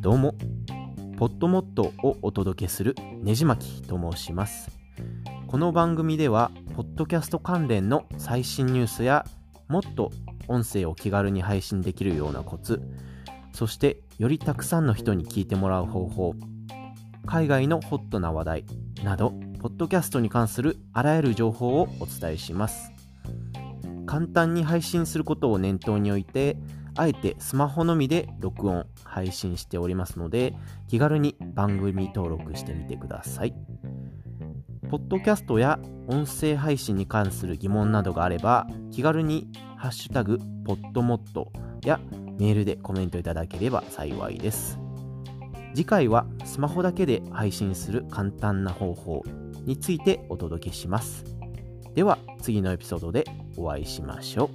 どうも。ポッドモットをお届けするねじまきと申します。この番組ではポッドキャスト関連の最新ニュースやもっと音声を気軽に配信できるようなコツそしてよりたくさんの人に聞いてもらう方法海外のホットな話題などポッドキャストに関するあらゆる情報をお伝えします。簡単に配信することを念頭に置いてあえてスマホのみで録音配信しておりますので気軽に番組登録してみてください。ポッドキャストや音声配信に関する疑問などがあれば気軽にハッシュタグポッドモットやメールでコメントいただければ幸いです。次回はスマホだけで配信する簡単な方法についてお届けします。では次のエピソードでお会いしましょう。